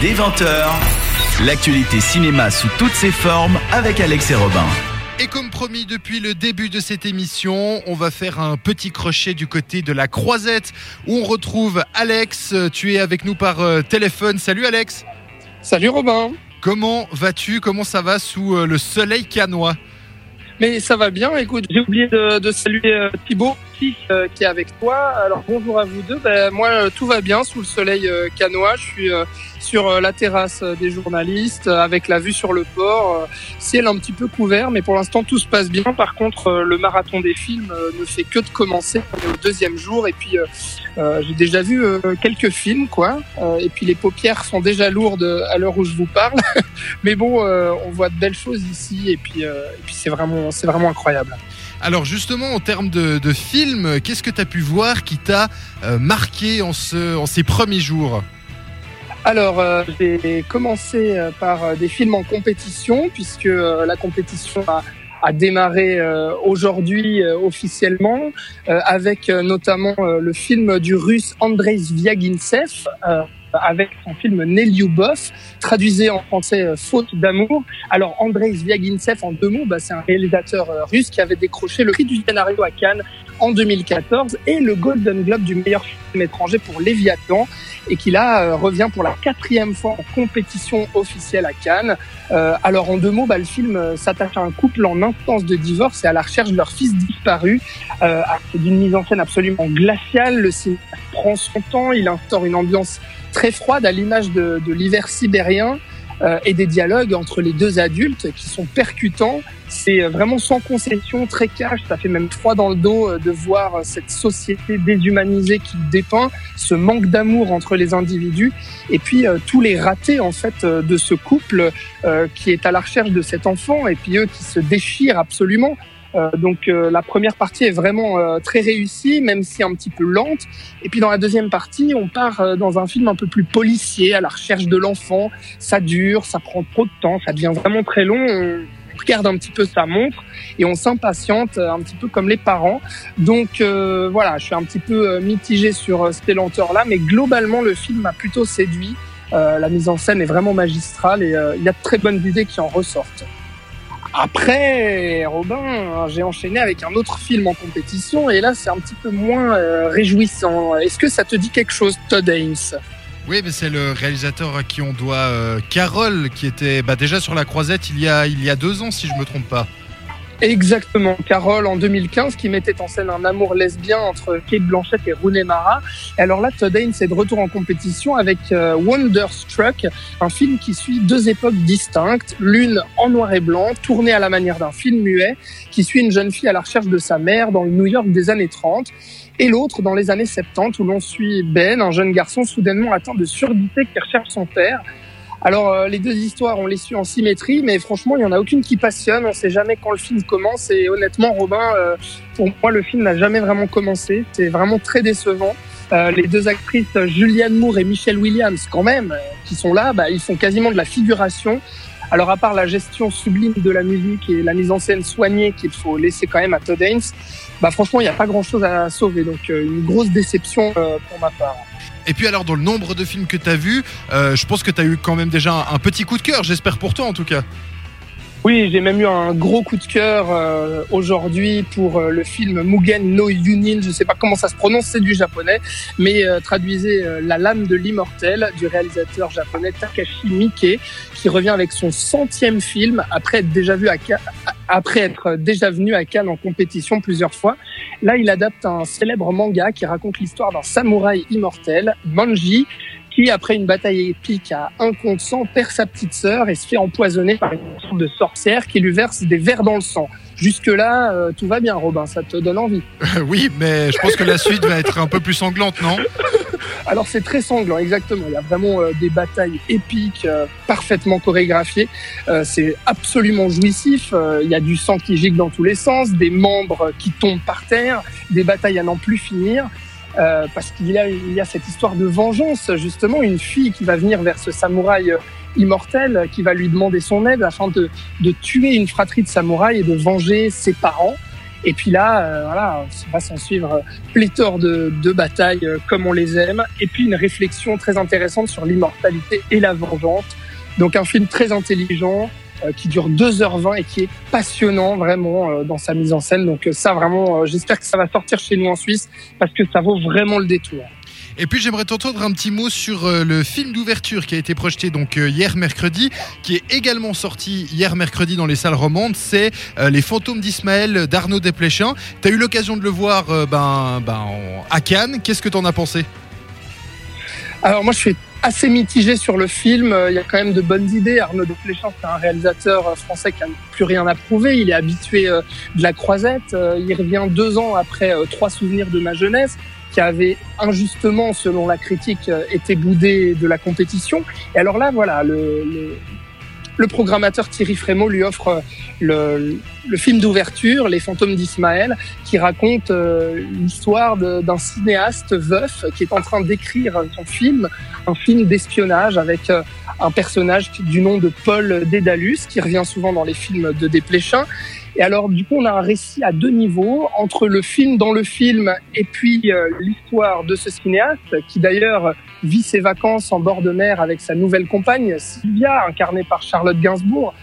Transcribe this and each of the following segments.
dès 20h, l'actualité cinéma sous toutes ses formes avec Alex et Robin. Et comme promis depuis le début de cette émission, on va faire un petit crochet du côté de la Croisette où on retrouve Alex. Tu es avec nous par euh, téléphone. Salut Alex. Salut Robin. Comment vas-tu? Comment ça va sous euh, le soleil canois? Mais ça va bien. Écoute, j'ai oublié de, de saluer euh, Thibaut qui est avec toi. Alors bonjour à vous deux. Ben, moi, tout va bien sous le soleil canois. Je suis sur la terrasse des journalistes avec la vue sur le port. Ciel un petit peu couvert, mais pour l'instant tout se passe bien. Par contre, le marathon des films ne fait que de commencer. On est au deuxième jour et puis euh, j'ai déjà vu quelques films, quoi. et puis les paupières sont déjà lourdes à l'heure où je vous parle. mais bon, on voit de belles choses ici et puis, et puis c'est vraiment, c'est vraiment incroyable. Alors justement, en termes de, de films, qu'est-ce que tu as pu voir qui t'a marqué en, ce, en ces premiers jours? Alors, euh, j'ai commencé par des films en compétition, puisque euh, la compétition a, a démarré euh, aujourd'hui officiellement, avec notamment le film du russe Andrei Zviagintsev, avec son film Nelyubov, traduisé en français Faute d'amour. Alors Andrei Zviagintsev, en deux mots, bah, c'est un réalisateur russe qui avait décroché le prix du scénario à Cannes en 2014 et le Golden Globe du meilleur film étranger pour Léviathan et qui là revient pour la quatrième fois en compétition officielle à Cannes. Euh, alors en deux mots, bah, le film s'attache à un couple en instance de divorce et à la recherche de leur fils disparu. Euh, c'est d'une mise en scène absolument glaciale. Le cinéma prend son temps, il instaure une ambiance très froide à l'image de, de l'hiver sibérien euh, et des dialogues entre les deux adultes qui sont percutants. C'est vraiment sans concession, très cash. Ça fait même froid dans le dos de voir cette société déshumanisée qui dépeint, ce manque d'amour entre les individus, et puis euh, tous les ratés en fait de ce couple euh, qui est à la recherche de cet enfant, et puis eux qui se déchirent absolument. Euh, donc euh, la première partie est vraiment euh, très réussie, même si un petit peu lente. Et puis dans la deuxième partie, on part dans un film un peu plus policier, à la recherche de l'enfant. Ça dure, ça prend trop de temps, ça devient vraiment très long. On regarde un petit peu sa montre et on s'impatiente un petit peu comme les parents. Donc voilà, je suis un petit peu mitigé sur ces lenteurs-là, mais globalement le film m'a plutôt séduit. la mise en scène est vraiment magistrale et il y a de très bonnes idées qui en ressortent. Après, Robin, j'ai enchaîné avec un autre film en compétition et là, c'est un petit peu moins euh, réjouissant. Est-ce que ça te dit quelque chose, Todd Haynes? Oui, mais c'est le réalisateur à qui on doit euh, Carole, qui était bah, déjà sur la croisette il y, a, il y a deux ans, si je me trompe pas. Exactement, Carole en 2015 qui mettait en scène un amour lesbien entre Kate Blanchett et Rooney Mara. Et alors là, Todd Haynes est de retour en compétition avec euh, Wonderstruck, un film qui suit deux époques distinctes, l'une en noir et blanc, tournée à la manière d'un film muet, qui suit une jeune fille à la recherche de sa mère dans le New York des années 30, et l'autre dans les années 70 où l'on suit Ben, un jeune garçon soudainement atteint de surdité qui recherche son père. Alors euh, les deux histoires, on les suit en symétrie, mais franchement, il y en a aucune qui passionne. On sait jamais quand le film commence. Et honnêtement, Robin, euh, pour moi, le film n'a jamais vraiment commencé. C'est vraiment très décevant. Euh, les deux actrices Julianne Moore et Michelle Williams, quand même, qui sont là, bah, ils font quasiment de la figuration. Alors à part la gestion sublime de la musique et la mise en scène soignée qu'il faut laisser quand même à Todd Haynes, bah franchement il n'y a pas grand chose à sauver. Donc une grosse déception pour ma part. Et puis alors dans le nombre de films que tu as vus, euh, je pense que tu as eu quand même déjà un, un petit coup de cœur, j'espère pour toi en tout cas. Oui, j'ai même eu un gros coup de cœur euh, aujourd'hui pour euh, le film Mugen no Yunin. Je sais pas comment ça se prononce, c'est du japonais, mais euh, traduisez euh, La lame de l'immortel du réalisateur japonais Takashi Miike, qui revient avec son centième film après être déjà vu à après être déjà venu à Cannes en compétition plusieurs fois. Là, il adapte un célèbre manga qui raconte l'histoire d'un samouraï immortel, Manji, qui, après une bataille épique à un contre sang, perd sa petite sœur et se fait empoisonner par une sorte de sorcière qui lui verse des vers dans le sang. Jusque-là, euh, tout va bien, Robin, ça te donne envie. oui, mais je pense que la suite va être un peu plus sanglante, non? Alors c'est très sanglant, exactement. Il y a vraiment euh, des batailles épiques, euh, parfaitement chorégraphiées. Euh, c'est absolument jouissif. il y a du sang qui gicle dans tous les sens, des membres qui tombent par terre, des batailles à n'en plus finir. Euh, parce qu'il y, a, il y a cette histoire de vengeance, justement, une fille qui va venir vers ce samouraï immortel, qui va lui demander son aide afin de, de tuer une fratrie de samouraïs et de venger ses parents. Et puis là, voilà, on va s'en suivre pléthore de, de batailles comme on les aime, et puis une réflexion très intéressante sur l'immortalité et la vengeance. Donc un film très intelligent, euh, qui dure 2h20 et qui est passionnant vraiment euh, dans sa mise en scène. Donc euh, ça vraiment, j'espère que ça va sortir chez nous en Suisse parce que ça vaut vraiment le détour. Et puis j'aimerais t'entendre un petit mot sur le film d'ouverture qui a été projeté donc hier mercredi, qui est également sorti hier mercredi dans les salles romandes. C'est Les fantômes d'Ismaël d'Arnaud Desplechin. Tu as eu l'occasion de le voir ben, ben, à Cannes. Qu'est-ce que tu en as pensé? Alors moi je suis assez mitigé sur le film. Il y a quand même de bonnes idées. Arnaud de c'est un réalisateur français qui n'a plus rien à prouver. Il est habitué euh, de la croisette. Euh, il revient deux ans après euh, Trois souvenirs de ma jeunesse qui avait injustement, selon la critique, été boudé de la compétition. Et alors là, voilà, le, le programmateur Thierry Frémaux lui offre le, le film d'ouverture, Les fantômes d'Ismaël, qui raconte euh, l'histoire d'un cinéaste veuf qui est en train d'écrire son film, un film d'espionnage avec euh, un personnage du nom de Paul Dédalus, qui revient souvent dans les films de Desplechin. Et alors, du coup, on a un récit à deux niveaux, entre le film dans le film et puis euh, l'histoire de ce cinéaste, qui d'ailleurs vit ses vacances en bord de mer avec sa nouvelle compagne, Sylvia, incarnée par Charlotte Gainsbourg,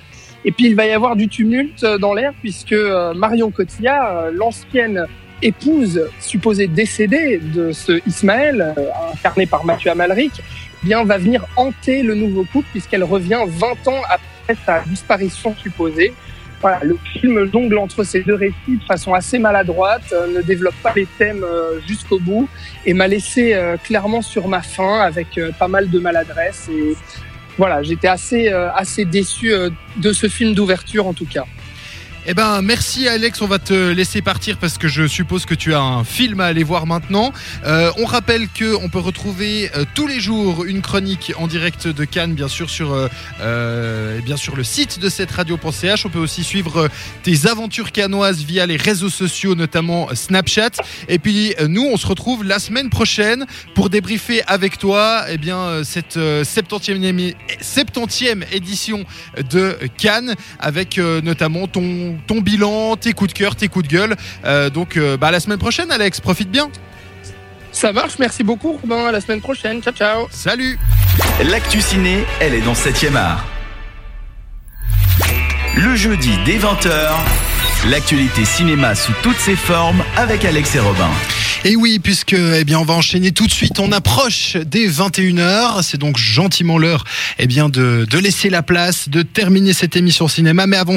et puis il va y avoir du tumulte dans l'air puisque euh, Marion Cotillard, euh, l'ancienne épouse supposée décédée de ce Ismaël, euh, incarné par Mathieu Amalric, eh bien va venir hanter le nouveau couple puisqu'elle revient 20 ans après sa disparition supposée. Voilà, le film jongle entre ces deux récits de façon assez maladroite, ne développe pas les thèmes jusqu'au bout et m'a laissé clairement sur ma faim avec pas mal de maladresse et voilà, j'étais assez, euh, assez déçu euh, de ce film d'ouverture en tout cas. Eh ben, merci Alex, on va te laisser partir parce que je suppose que tu as un film à aller voir maintenant. Euh, on rappelle que on peut retrouver euh, tous les jours une chronique en direct de Cannes, bien sûr sur, euh, bien sûr le site de cette radio.ch. On peut aussi suivre tes aventures canoises via les réseaux sociaux, notamment Snapchat. Et puis nous, on se retrouve la semaine prochaine pour débriefer avec toi, eh bien cette 70e, 70e édition de Cannes avec notamment ton ton bilan, tes coups de cœur, tes coups de gueule. Euh, donc, euh, bah, la semaine prochaine, Alex, profite bien. Ça marche, merci beaucoup, Robin. À la semaine prochaine. Ciao, ciao. Salut. L'actu ciné, elle est dans 7 art. Le jeudi dès 20h, l'actualité cinéma sous toutes ses formes avec Alex et Robin. Et oui, puisque eh bien on va enchaîner tout de suite, on approche des 21h, c'est donc gentiment l'heure eh bien de, de laisser la place, de terminer cette émission cinéma mais avant